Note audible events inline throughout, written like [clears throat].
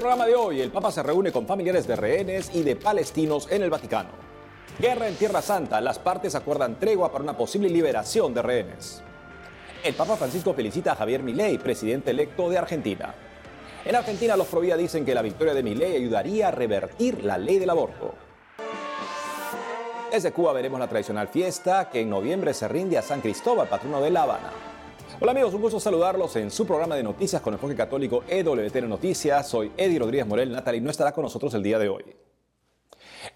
programa de hoy, el Papa se reúne con familiares de rehenes y de palestinos en el Vaticano. Guerra en Tierra Santa, las partes acuerdan tregua para una posible liberación de rehenes. El Papa Francisco felicita a Javier Milei, presidente electo de Argentina. En Argentina, los Provida dicen que la victoria de Milei ayudaría a revertir la ley del aborto. Desde Cuba veremos la tradicional fiesta que en noviembre se rinde a San Cristóbal, patrono de La Habana. Hola amigos, un gusto saludarlos en su programa de noticias con enfoque católico EWTN Noticias. Soy Eddie Rodríguez Morel. Natalie no estará con nosotros el día de hoy.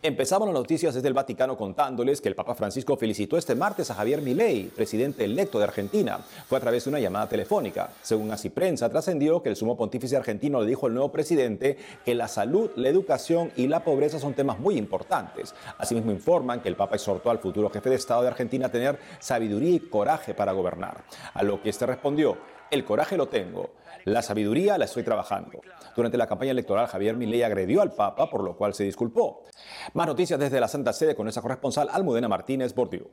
Empezamos las noticias desde el Vaticano contándoles que el Papa Francisco felicitó este martes a Javier Milei, presidente electo de Argentina. Fue a través de una llamada telefónica. Según así prensa, trascendió que el sumo pontífice argentino le dijo al nuevo presidente que la salud, la educación y la pobreza son temas muy importantes. Asimismo informan que el Papa exhortó al futuro jefe de Estado de Argentina a tener sabiduría y coraje para gobernar. A lo que este respondió, el coraje lo tengo, la sabiduría la estoy trabajando. Durante la campaña electoral, Javier Milei agredió al Papa, por lo cual se disculpó. Más noticias desde la Santa Sede con esa corresponsal Almudena Martínez Bordiú.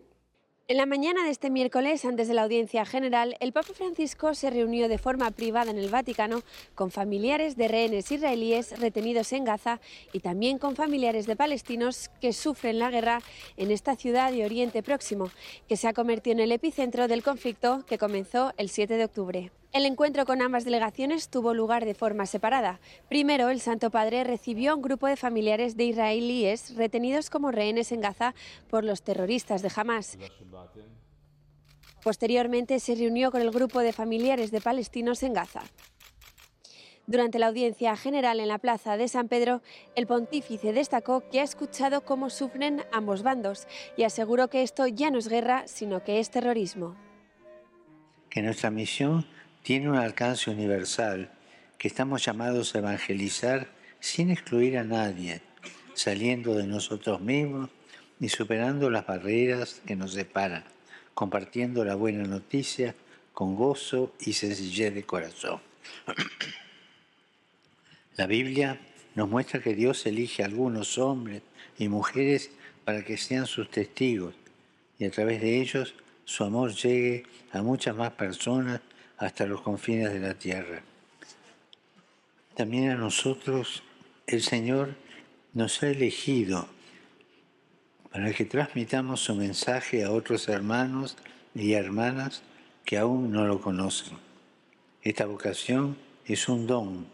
En la mañana de este miércoles, antes de la audiencia general, el Papa Francisco se reunió de forma privada en el Vaticano con familiares de rehenes israelíes retenidos en Gaza y también con familiares de palestinos que sufren la guerra en esta ciudad de Oriente Próximo, que se ha convertido en el epicentro del conflicto que comenzó el 7 de octubre. El encuentro con ambas delegaciones tuvo lugar de forma separada. Primero, el Santo Padre recibió a un grupo de familiares de israelíes retenidos como rehenes en Gaza por los terroristas de Hamas. Posteriormente se reunió con el grupo de familiares de palestinos en Gaza. Durante la audiencia general en la plaza de San Pedro, el pontífice destacó que ha escuchado cómo sufren ambos bandos y aseguró que esto ya no es guerra, sino que es terrorismo. Que nuestra misión tiene un alcance universal que estamos llamados a evangelizar sin excluir a nadie, saliendo de nosotros mismos y superando las barreras que nos separan, compartiendo la buena noticia con gozo y sencillez de corazón. [clears throat] La Biblia nos muestra que Dios elige a algunos hombres y mujeres para que sean sus testigos y a través de ellos su amor llegue a muchas más personas hasta los confines de la tierra. También a nosotros el Señor nos ha elegido para que transmitamos su mensaje a otros hermanos y hermanas que aún no lo conocen. Esta vocación es un don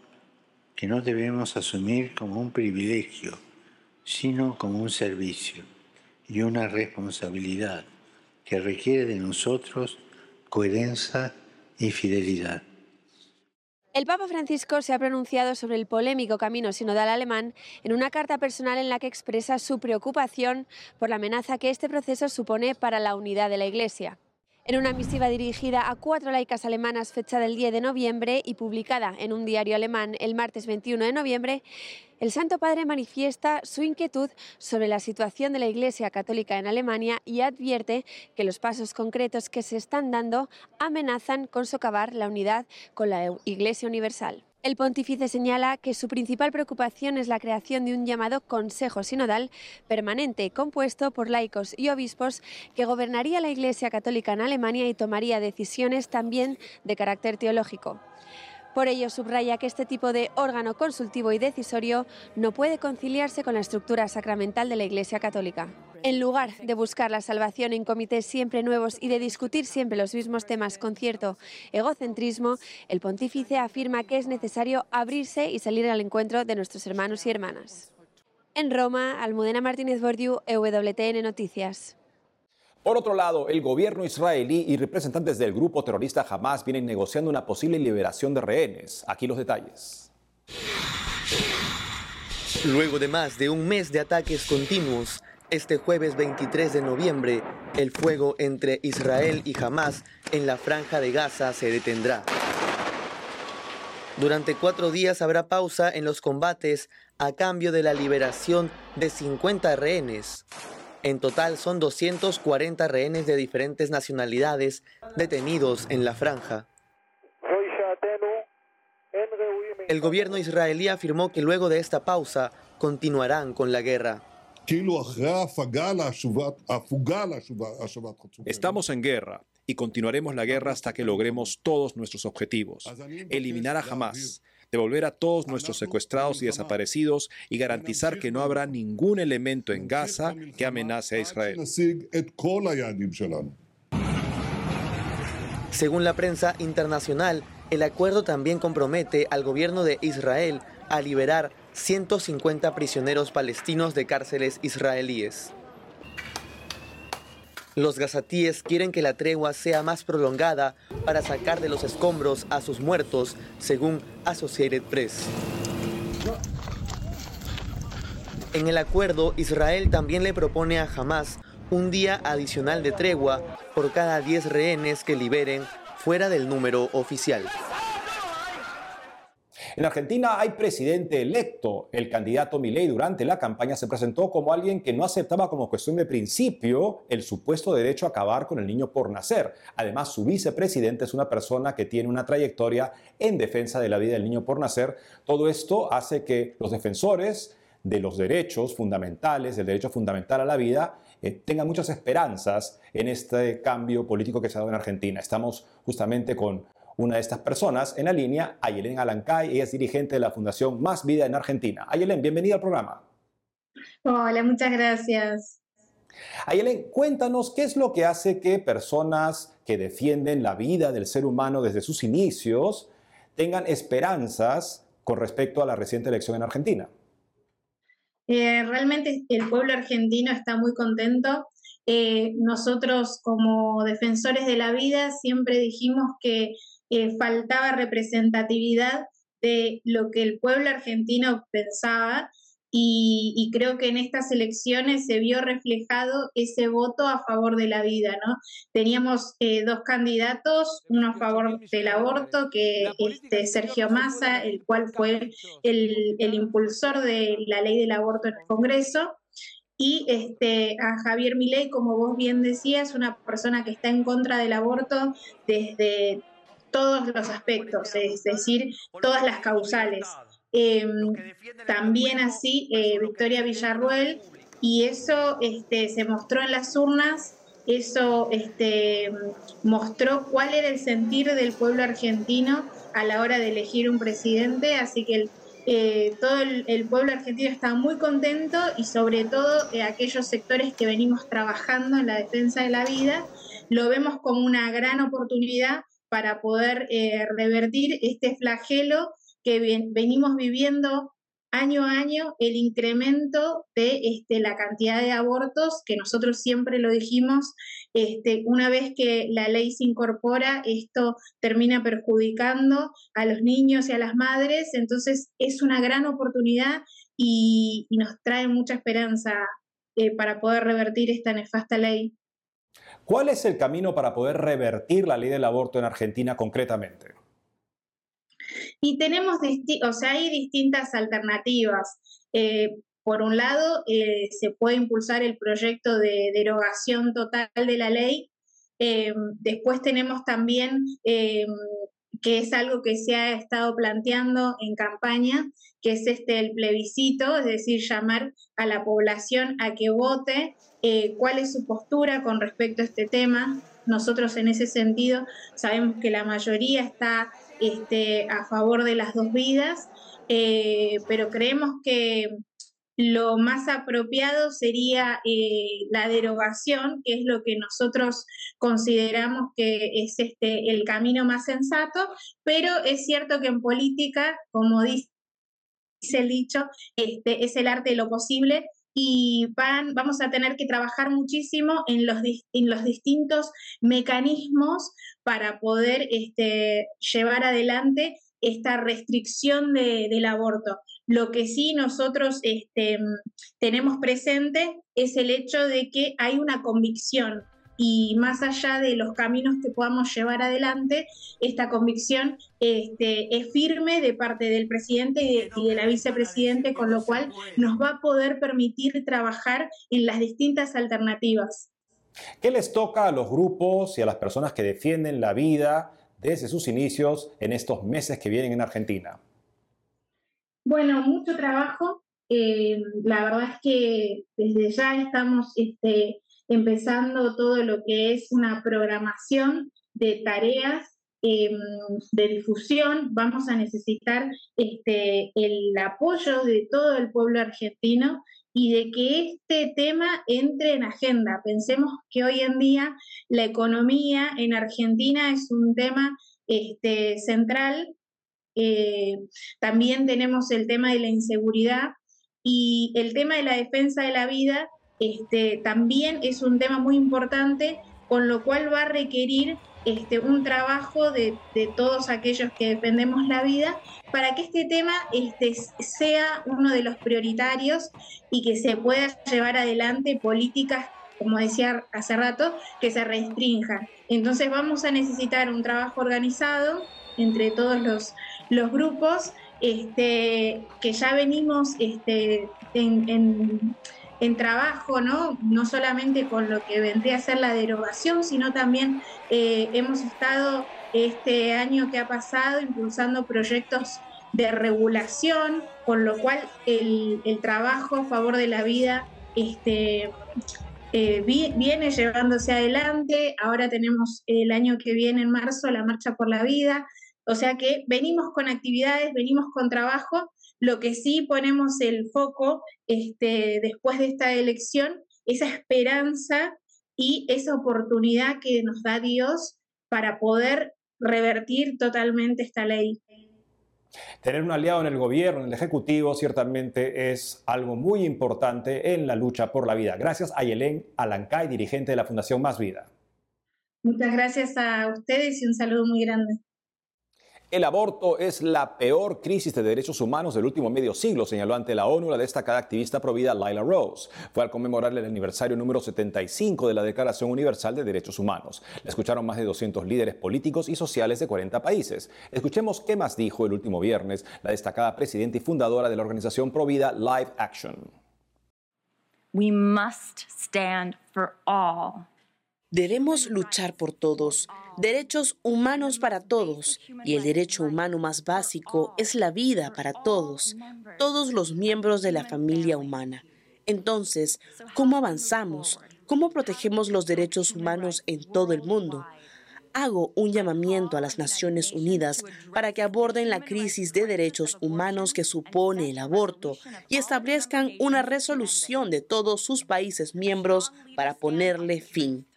que no debemos asumir como un privilegio, sino como un servicio y una responsabilidad que requiere de nosotros coherencia y fidelidad. El Papa Francisco se ha pronunciado sobre el polémico camino sinodal alemán en una carta personal en la que expresa su preocupación por la amenaza que este proceso supone para la unidad de la Iglesia. En una misiva dirigida a cuatro laicas alemanas fechada el 10 de noviembre y publicada en un diario alemán el martes 21 de noviembre, el Santo Padre manifiesta su inquietud sobre la situación de la Iglesia Católica en Alemania y advierte que los pasos concretos que se están dando amenazan con socavar la unidad con la Iglesia Universal. El pontífice señala que su principal preocupación es la creación de un llamado Consejo Sinodal permanente compuesto por laicos y obispos que gobernaría la Iglesia Católica en Alemania y tomaría decisiones también de carácter teológico. Por ello, subraya que este tipo de órgano consultivo y decisorio no puede conciliarse con la estructura sacramental de la Iglesia Católica. En lugar de buscar la salvación en comités siempre nuevos y de discutir siempre los mismos temas con cierto egocentrismo, el pontífice afirma que es necesario abrirse y salir al encuentro de nuestros hermanos y hermanas. En Roma, Almudena Martínez Bordiú, EWTN Noticias. Por otro lado, el gobierno israelí y representantes del grupo terrorista Hamas vienen negociando una posible liberación de rehenes. Aquí los detalles. Luego de más de un mes de ataques continuos, este jueves 23 de noviembre, el fuego entre Israel y Hamas en la franja de Gaza se detendrá. Durante cuatro días habrá pausa en los combates a cambio de la liberación de 50 rehenes. En total son 240 rehenes de diferentes nacionalidades detenidos en la franja. El gobierno israelí afirmó que luego de esta pausa continuarán con la guerra. Estamos en guerra y continuaremos la guerra hasta que logremos todos nuestros objetivos. Eliminar a Hamas, devolver a todos nuestros secuestrados y desaparecidos y garantizar que no habrá ningún elemento en Gaza que amenace a Israel. Según la prensa internacional, el acuerdo también compromete al gobierno de Israel a liberar 150 prisioneros palestinos de cárceles israelíes. Los gazatíes quieren que la tregua sea más prolongada para sacar de los escombros a sus muertos, según Associated Press. En el acuerdo, Israel también le propone a Hamas un día adicional de tregua por cada 10 rehenes que liberen fuera del número oficial. En Argentina hay presidente electo. El candidato Milei durante la campaña se presentó como alguien que no aceptaba como cuestión de principio el supuesto derecho a acabar con el niño por nacer. Además, su vicepresidente es una persona que tiene una trayectoria en defensa de la vida del niño por nacer. Todo esto hace que los defensores de los derechos fundamentales, del derecho fundamental a la vida, eh, tengan muchas esperanzas en este cambio político que se ha dado en Argentina. Estamos justamente con una de estas personas en la línea, Ayelen Alancay, ella es dirigente de la Fundación Más Vida en Argentina. Ayelen, bienvenida al programa. Hola, muchas gracias. Ayelen, cuéntanos qué es lo que hace que personas que defienden la vida del ser humano desde sus inicios tengan esperanzas con respecto a la reciente elección en Argentina. Eh, realmente el pueblo argentino está muy contento. Eh, nosotros como defensores de la vida siempre dijimos que eh, faltaba representatividad de lo que el pueblo argentino pensaba y, creo que en estas elecciones se vio reflejado ese voto a favor de la vida, ¿no? Teníamos eh, dos candidatos, uno a favor del aborto, que este, Sergio Massa, el cual fue el, el impulsor de la ley del aborto en el Congreso, y este, a Javier Milei, como vos bien decías, una persona que está en contra del aborto desde todos los aspectos, es decir, todas las causales. Em, también así eh, Victoria Villarruel, y eso este, se mostró en las urnas, eso este, mostró cuál era el sentir del pueblo argentino a la hora de elegir un presidente, así que eh, todo el, pueblo argentino está muy contento y sobre todo eh, aquellos sectores que venimos trabajando en la defensa de la vida, lo vemos como una gran oportunidad para poder eh, revertir este flagelo que venimos viviendo año a año, el incremento de este, la cantidad de abortos, que nosotros siempre lo dijimos, este, una vez que la ley se incorpora, esto termina perjudicando a los niños y a las madres, entonces es una gran oportunidad y, nos trae mucha esperanza eh, para poder revertir esta nefasta ley. ¿Cuál es el camino para poder revertir la ley del aborto en Argentina concretamente? Y tenemos, o sea, hay distintas alternativas. Eh, por un lado, eh, se puede impulsar el proyecto de derogación total de la ley. Eh, después tenemos también, que es algo que se ha estado planteando en campaña, que es este el plebiscito, es decir, llamar a la población a que vote eh, cuál es su postura con respecto a este tema. Nosotros en ese sentido sabemos que la mayoría está este, a favor de las dos vidas, eh, pero creemos que lo más apropiado sería eh, la derogación, que es lo que nosotros consideramos que es este, el camino más sensato, pero es cierto que en política, como dice el dicho, este, es el arte de lo posible y van, vamos a tener que trabajar muchísimo en los, en los distintos mecanismos para poder este, llevar adelante esta restricción del aborto. Lo que sí nosotros este, tenemos presente es el hecho de que hay una convicción y más allá de los caminos que podamos llevar adelante, esta convicción este, es firme de parte del presidente y de, y de la vicepresidente, con lo cual nos va a poder permitir trabajar en las distintas alternativas. ¿Qué les toca a los grupos y a las personas que defienden la vida desde sus inicios en estos meses que vienen en Argentina? Bueno, mucho trabajo. Eh, la verdad es que desde ya estamos este, empezando todo lo que es una programación de tareas em, de difusión, vamos a necesitar este, el apoyo de todo el pueblo argentino y de que este tema entre en agenda. Pensemos que hoy en día la economía en Argentina es un tema este, central. Eh, también tenemos el tema de la inseguridad y el tema de la defensa de la vida este, también es un tema muy importante, con lo cual va a requerir este, un trabajo de, todos aquellos que defendemos la vida para que este tema este, sea uno de los prioritarios y que se pueda llevar adelante políticas, como decía hace rato, que se restrinjan. Entonces vamos a necesitar un trabajo organizado entre todos los, los grupos este, que ya venimos este, en trabajo, ¿no? No solamente con lo que vendría a ser la derogación, sino también eh, hemos estado este año que ha pasado impulsando proyectos de regulación, con lo cual el, trabajo a favor de la vida este, eh, viene llevándose adelante. Ahora tenemos el año que viene, en marzo, la Marcha por la Vida. O sea que venimos con actividades, venimos con trabajo lo que sí ponemos el foco este, después de esta elección, esa esperanza y esa oportunidad que nos da Dios para poder revertir totalmente esta ley. Tener un aliado en el gobierno, en el Ejecutivo, ciertamente es algo muy importante en la lucha por la vida. Gracias a Yelén Alancay, dirigente de la Fundación Más Vida. Muchas gracias a ustedes y un saludo muy grande. El aborto es la peor crisis de derechos humanos del último medio siglo, señaló ante la ONU la destacada activista provida Lila Rose. Fue al conmemorar el aniversario número 75 de la Declaración Universal de Derechos Humanos. La escucharon más de 200 líderes políticos y sociales de 40 países. Escuchemos qué más dijo el último viernes la destacada presidenta y fundadora de la organización provida Live Action. We must stand for all. Debemos luchar por todos, derechos humanos para todos, y el derecho humano más básico es la vida para todos, todos los miembros de la familia humana. Entonces, ¿cómo avanzamos? ¿Cómo protegemos los derechos humanos en todo el mundo? Hago un llamamiento a las Naciones Unidas para que aborden la crisis de derechos humanos que supone el aborto y establezcan una resolución de todos sus países miembros para ponerle fin.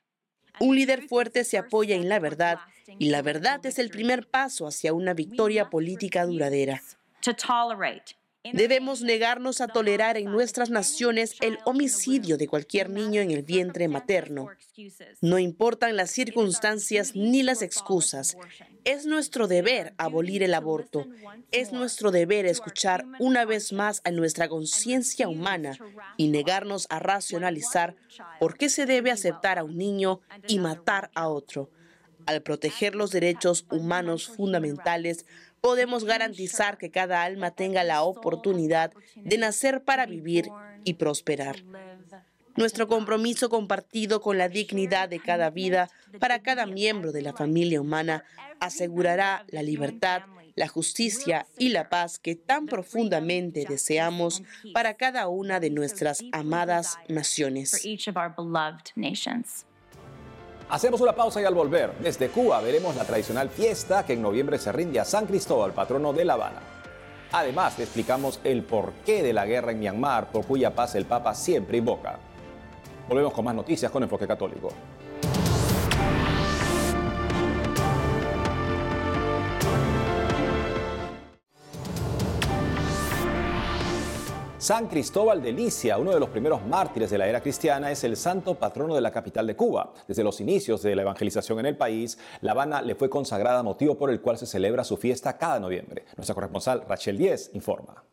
Un líder fuerte se apoya en la verdad y la verdad es el primer paso hacia una victoria política duradera. Debemos negarnos a tolerar en nuestras naciones el homicidio de cualquier niño en el vientre materno. No importan las circunstancias ni las excusas. Es nuestro deber abolir el aborto. Es nuestro deber escuchar una vez más a nuestra conciencia humana y negarnos a racionalizar por qué se debe aceptar a un niño y matar a otro. Al proteger los derechos humanos fundamentales, podemos garantizar que cada alma tenga la oportunidad de nacer para vivir y prosperar. Nuestro compromiso compartido con la dignidad de cada vida para cada miembro de la familia humana asegurará la libertad, la justicia y la paz que tan profundamente deseamos para cada una de nuestras amadas naciones. Hacemos una pausa y al volver, desde Cuba veremos la tradicional fiesta que en noviembre se rinde a San Cristóbal, patrono de La Habana. Además, le explicamos el porqué de la guerra en Myanmar, por cuya paz el Papa siempre invoca. Volvemos con más noticias con Enfoque Católico. San Cristóbal de Licia, uno de los primeros mártires de la era cristiana, es el santo patrono de la capital de Cuba. Desde los inicios de la evangelización en el país, La Habana le fue consagrada, motivo por el cual se celebra su fiesta cada noviembre. Nuestra corresponsal Rachel Díez informa.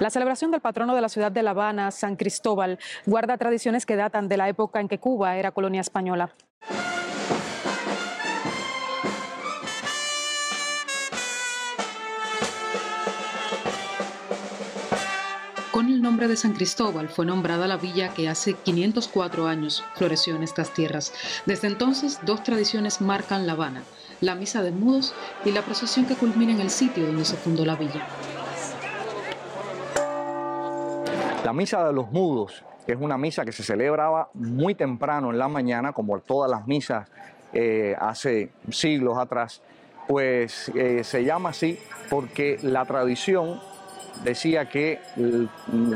La celebración del patrono de la ciudad de La Habana, San Cristóbal, guarda tradiciones que datan de la época en que Cuba era colonia española. De San Cristóbal fue nombrada la villa que hace 504 años floreció en estas tierras. Desde entonces, dos tradiciones marcan La Habana, la misa de mudos y la procesión que culmina en el sitio donde se fundó la villa. La misa de los mudos es una misa que se celebraba muy temprano en la mañana, como todas las misas eh, hace siglos atrás, pues eh, se llama así porque la tradición decía que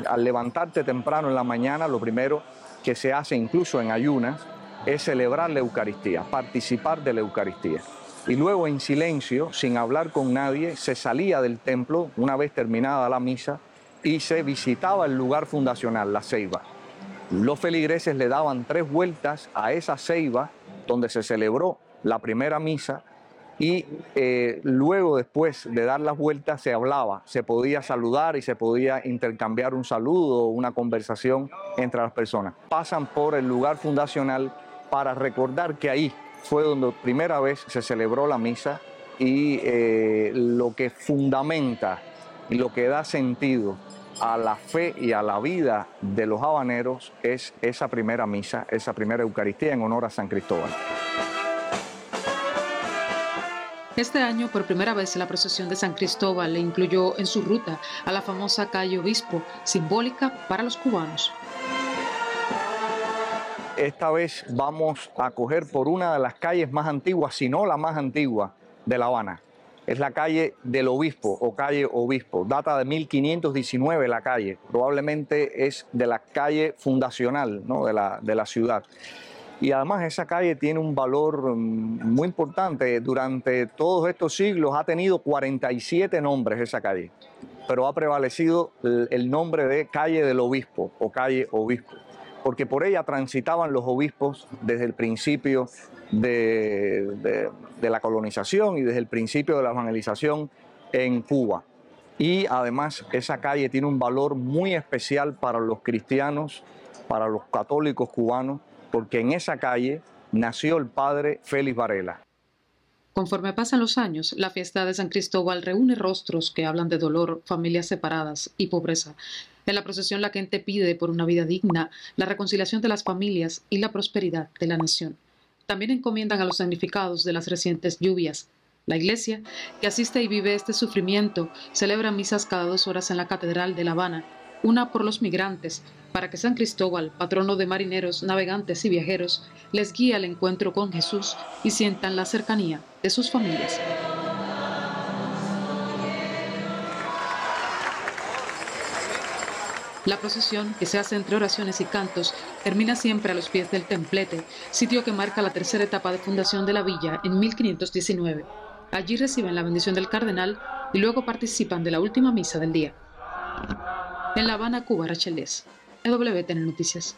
al levantarte temprano en la mañana, lo primero que se hace incluso en ayunas es celebrar la Eucaristía, participar de la Eucaristía. Y luego en silencio, sin hablar con nadie, se salía del templo una vez terminada la misa y se visitaba el lugar fundacional, la ceiba. Los feligreses le daban tres vueltas a esa ceiba donde se celebró la primera misa y eh, luego después de dar las vueltas se hablaba, se podía saludar y se podía intercambiar un saludo, una conversación entre las personas. Pasan por el lugar fundacional para recordar que ahí fue donde primera vez se celebró la misa y eh, lo que fundamenta y lo que da sentido a la fe y a la vida de los habaneros es esa primera misa, esa primera Eucaristía en honor a San Cristóbal. Este año, por primera vez, la procesión de San Cristóbal le incluyó en su ruta a la famosa calle Obispo, simbólica para los cubanos. Esta vez vamos a coger por una de las calles más antiguas, si no la más antigua de La Habana. Es la calle del Obispo o calle Obispo. Data de 1519 la calle. Probablemente es de la calle fundacional de, la, de la ciudad. Y además esa calle tiene un valor mm, muy importante. Durante todos estos siglos ha tenido 47 nombres esa calle, pero ha prevalecido el nombre de calle del obispo o calle obispo, porque por ella transitaban los obispos desde el principio de, de la colonización y desde el principio de la evangelización en Cuba. Y además esa calle tiene un valor muy especial para los cristianos, para los católicos cubanos, porque en esa calle nació el padre Félix Varela. Conforme pasan los años, la fiesta de San Cristóbal reúne rostros que hablan de dolor, familias separadas y pobreza. En la procesión la gente pide por una vida digna, la reconciliación de las familias y la prosperidad de la nación. También encomiendan a los significados de las recientes lluvias. La iglesia, que asiste y vive este sufrimiento, celebra misas cada dos horas en la Catedral de La Habana una por los migrantes, para que San Cristóbal, patrono de marineros, navegantes y viajeros, les guíe al encuentro con Jesús y sientan la cercanía de sus familias. La procesión, que se hace entre oraciones y cantos, termina siempre a los pies del templete, sitio que marca la tercera etapa de fundación de la villa en 1519. Allí reciben la bendición del cardenal y luego participan de la última misa del día. En La Habana, Cuba, Rachel Des. EWTN Noticias.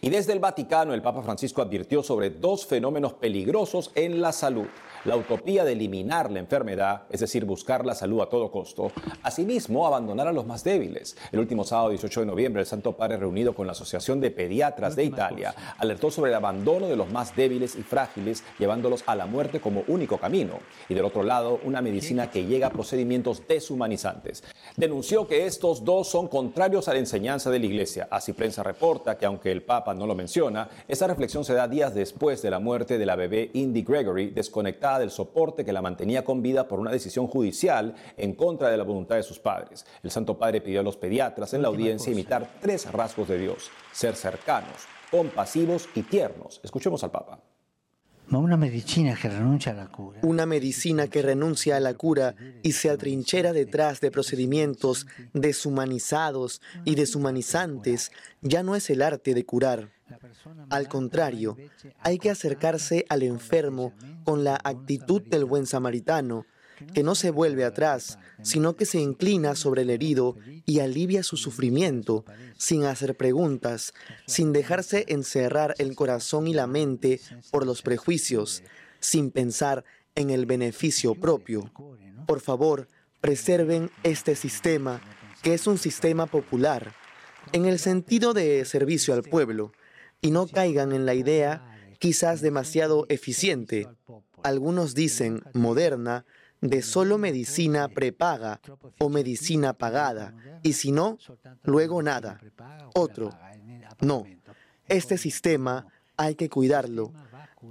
Y desde el Vaticano, el Papa Francisco advirtió sobre dos fenómenos peligrosos en la salud la utopía de eliminar la enfermedad, es decir, buscar la salud a todo costo, asimismo abandonar a los más débiles. El último sábado 18 de noviembre, el Santo Padre, reunido con la Asociación de Pediatras de Italia, alertó sobre el abandono de los más débiles y frágiles, llevándolos a la muerte como único camino. Y del otro lado, una medicina que llega a procedimientos deshumanizantes. Denunció que estos dos son contrarios a la enseñanza de la Iglesia. Así prensa reporta que aunque el Papa no lo menciona, esta reflexión se da días después de la muerte de la bebé Indy Gregory, desconectada del soporte que la mantenía con vida por una decisión judicial en contra de la voluntad de sus padres. El Santo Padre pidió a los pediatras en la audiencia imitar tres rasgos de Dios, ser cercanos, compasivos y tiernos. Escuchemos al Papa. Una medicina que renuncia a la cura. Una medicina que renuncia a la cura y se atrinchera detrás de procedimientos deshumanizados y deshumanizantes ya no es el arte de curar. Al contrario, hay que acercarse al enfermo con la actitud del buen samaritano, que no se vuelve atrás, sino que se inclina sobre el herido y alivia su sufrimiento, sin hacer preguntas, sin dejarse encerrar el corazón y la mente por los prejuicios, sin pensar en el beneficio propio. Por favor, preserven este sistema, que es un sistema popular, en el sentido de servicio al pueblo, y no caigan en la idea quizás demasiado eficiente, algunos dicen moderna, de solo medicina prepaga o medicina pagada, y si no, luego nada. Otro, no. Este sistema hay que cuidarlo,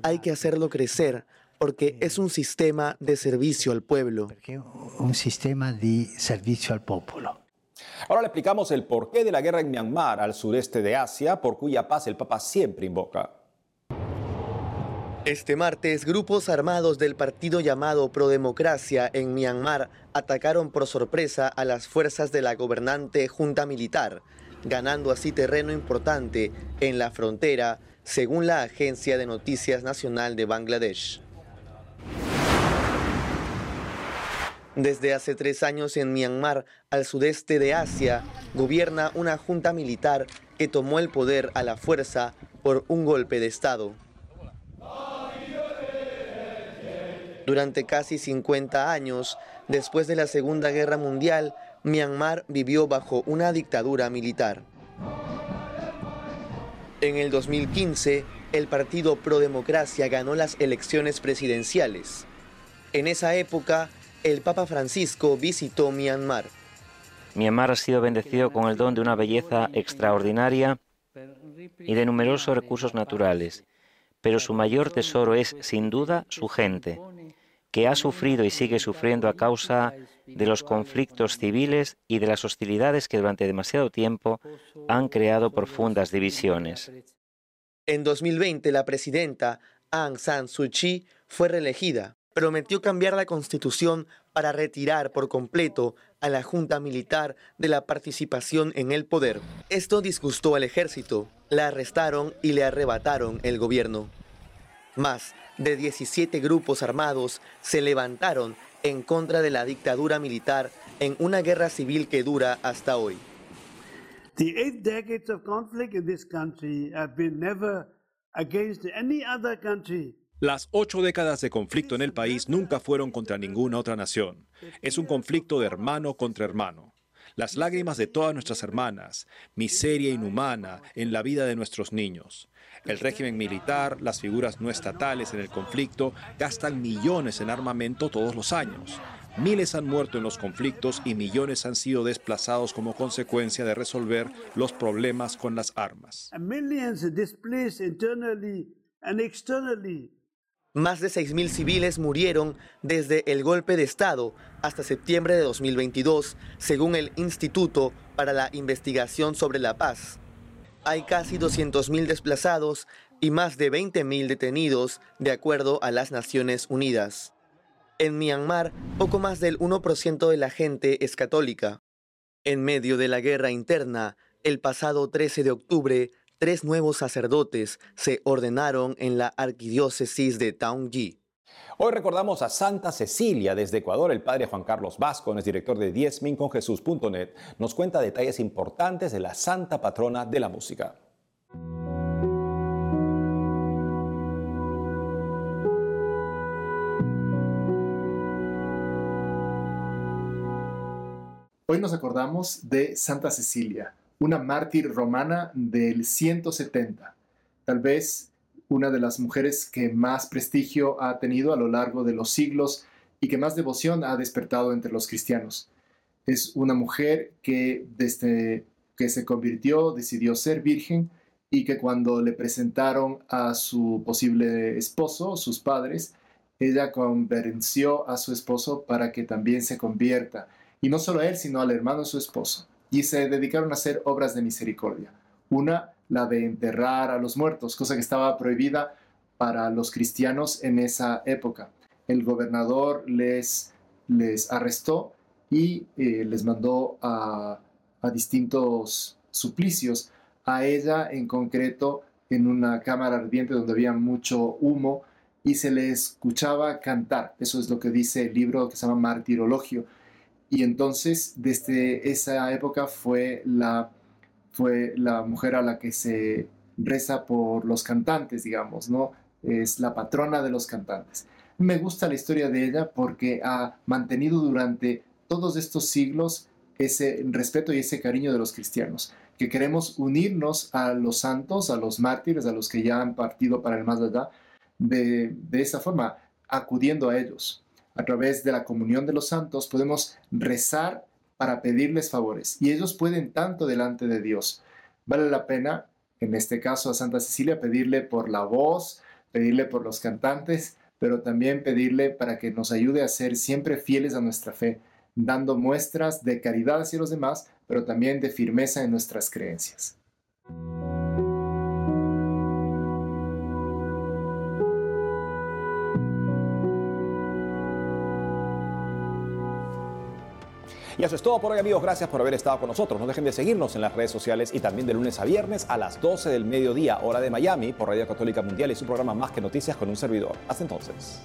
hay que hacerlo crecer, porque es un sistema de servicio al pueblo. Un sistema de servicio al pueblo. Ahora le explicamos el porqué de la guerra en Myanmar, al sureste de Asia, por cuya paz el Papa siempre invoca. Este martes, grupos armados del partido llamado Prodemocracia en Myanmar atacaron por sorpresa a las fuerzas de la gobernante junta militar, ganando así terreno importante en la frontera, según la Agencia de Noticias Nacional de Bangladesh. Desde hace tres años en Myanmar, al sudeste de Asia, gobierna una junta militar que tomó el poder a la fuerza por un golpe de Estado. Durante casi 50 años, después de la Segunda Guerra Mundial, Myanmar vivió bajo una dictadura militar. En el 2015, el partido Pro Democracia ganó las elecciones presidenciales. En esa época, el Papa Francisco visitó Myanmar. Myanmar ha sido bendecido con el don de una belleza extraordinaria y de numerosos recursos naturales, pero su mayor tesoro es, sin duda, su gente, que ha sufrido y sigue sufriendo a causa de los conflictos civiles y de las hostilidades que durante demasiado tiempo han creado profundas divisiones. En 2020, la presidenta Aung San Suu Kyi fue reelegida. Prometió cambiar la constitución para retirar por completo a la junta militar de la participación en el poder. Esto disgustó al ejército. La arrestaron y le arrebataron el gobierno. Más de 17 grupos armados se levantaron en contra de la dictadura militar en una guerra civil que dura hasta hoy. The eight decades of conflict in this country have been never against any other country. Las ocho décadas de conflicto en el país nunca fueron contra ninguna otra nación. Es un conflicto de hermano contra hermano. Las lágrimas de todas nuestras hermanas, miseria inhumana en la vida de nuestros niños. El régimen militar, las figuras no estatales en el conflicto gastan millones en armamento todos los años. Miles han muerto en los conflictos y millones han sido desplazados como consecuencia de resolver los problemas con las armas. Más de 6.000 civiles murieron desde el golpe de Estado hasta septiembre de 2022, según el Instituto para la Investigación sobre la Paz. Hay casi 200.000 desplazados y más de 20.000 detenidos, de acuerdo a las Naciones Unidas. En Myanmar, poco más del 1% de la gente es católica. En medio de la guerra interna, el pasado 13 de octubre, tres nuevos sacerdotes se ordenaron en la arquidiócesis de Taungji. Hoy recordamos a Santa Cecilia desde Ecuador. El padre Juan Carlos Vasco, es director de diezminconjesús.net, nos cuenta detalles importantes de la santa patrona de la música. Hoy nos acordamos de Santa Cecilia, una mártir romana del 170, tal vez una de las mujeres que más prestigio ha tenido a lo largo de los siglos y que más devoción ha despertado entre los cristianos. Es una mujer que desde que se convirtió decidió ser virgen y que cuando le presentaron a su posible esposo, sus padres, ella convenció a su esposo para que también se convierta. Y no solo a él, sino al hermano de su esposo y se dedicaron a hacer obras de misericordia. Una, la de enterrar a los muertos, cosa que estaba prohibida para los cristianos en esa época. El gobernador les, les arrestó y eh, les mandó a, a distintos suplicios. A ella en concreto en una cámara ardiente donde había mucho humo y se le escuchaba cantar. Eso es lo que dice el libro que se llama Martirologio y entonces, desde esa época fue la, fue la mujer a la que se reza por los cantantes, digamos, ¿no? Es la patrona de los cantantes. Me gusta la historia de ella porque ha mantenido durante todos estos siglos ese respeto y ese cariño de los cristianos, que queremos unirnos a los santos, a los mártires, a los que ya han partido para el más allá, de, de esa forma, acudiendo a ellos a través de la comunión de los santos, podemos rezar para pedirles favores y ellos pueden tanto delante de Dios. Vale la pena, en este caso a Santa Cecilia, pedirle por la voz, pedirle por los cantantes, pero también pedirle para que nos ayude a ser siempre fieles a nuestra fe, dando muestras de caridad hacia los demás, pero también de firmeza en nuestras creencias. Y eso es todo por hoy amigos, gracias por haber estado con nosotros. No dejen de seguirnos en las redes sociales y también de lunes a viernes a las 12 del mediodía, hora de Miami, por Radio Católica Mundial y su programa Más que Noticias con un servidor. Hasta entonces.